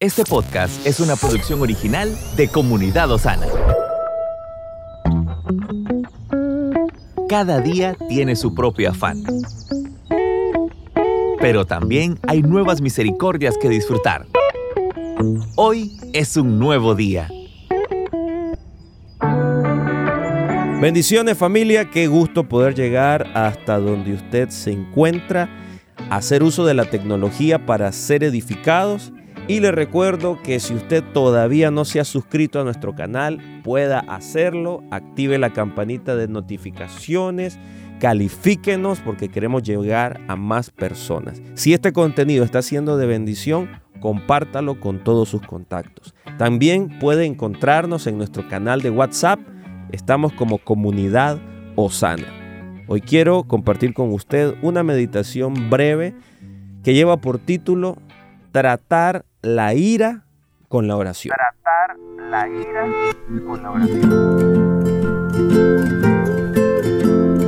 Este podcast es una producción original de Comunidad Osana. Cada día tiene su propio afán. Pero también hay nuevas misericordias que disfrutar. Hoy es un nuevo día. Bendiciones familia, qué gusto poder llegar hasta donde usted se encuentra, hacer uso de la tecnología para ser edificados y le recuerdo que si usted todavía no se ha suscrito a nuestro canal, pueda hacerlo, active la campanita de notificaciones, califíquenos porque queremos llegar a más personas. Si este contenido está siendo de bendición, compártalo con todos sus contactos. También puede encontrarnos en nuestro canal de WhatsApp Estamos como comunidad Osana. Hoy quiero compartir con usted una meditación breve que lleva por título Tratar la ira con la oración. Tratar la ira con la oración.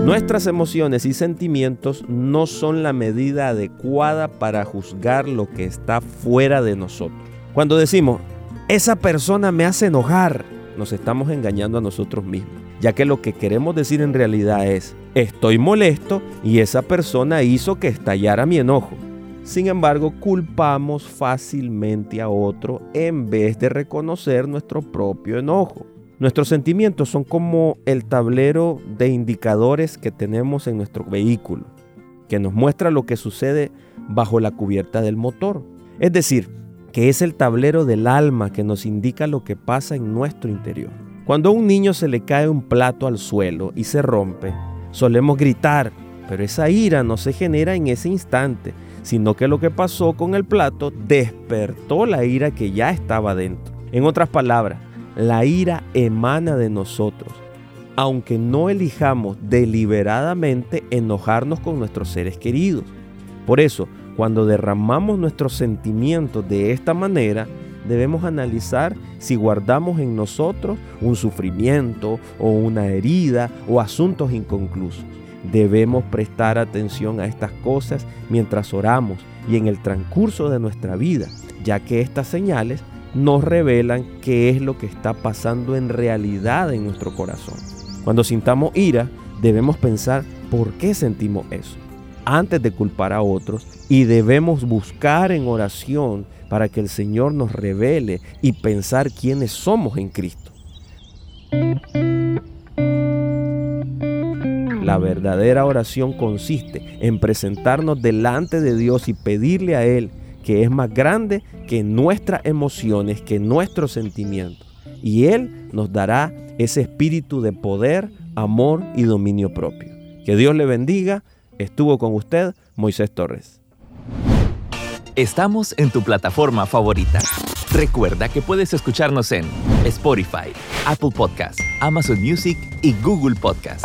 Nuestras emociones y sentimientos no son la medida adecuada para juzgar lo que está fuera de nosotros. Cuando decimos, esa persona me hace enojar, nos estamos engañando a nosotros mismos, ya que lo que queremos decir en realidad es, estoy molesto y esa persona hizo que estallara mi enojo. Sin embargo, culpamos fácilmente a otro en vez de reconocer nuestro propio enojo. Nuestros sentimientos son como el tablero de indicadores que tenemos en nuestro vehículo, que nos muestra lo que sucede bajo la cubierta del motor. Es decir, que es el tablero del alma que nos indica lo que pasa en nuestro interior. Cuando a un niño se le cae un plato al suelo y se rompe, solemos gritar, pero esa ira no se genera en ese instante, sino que lo que pasó con el plato despertó la ira que ya estaba dentro. En otras palabras, la ira emana de nosotros, aunque no elijamos deliberadamente enojarnos con nuestros seres queridos. Por eso, cuando derramamos nuestros sentimientos de esta manera, debemos analizar si guardamos en nosotros un sufrimiento o una herida o asuntos inconclusos. Debemos prestar atención a estas cosas mientras oramos y en el transcurso de nuestra vida, ya que estas señales nos revelan qué es lo que está pasando en realidad en nuestro corazón. Cuando sintamos ira, debemos pensar por qué sentimos eso antes de culpar a otros y debemos buscar en oración para que el Señor nos revele y pensar quiénes somos en Cristo. La verdadera oración consiste en presentarnos delante de Dios y pedirle a Él que es más grande que nuestras emociones, que nuestros sentimientos. Y Él nos dará ese espíritu de poder, amor y dominio propio. Que Dios le bendiga Estuvo con usted Moisés Torres. Estamos en tu plataforma favorita. Recuerda que puedes escucharnos en Spotify, Apple Podcast, Amazon Music y Google Podcast.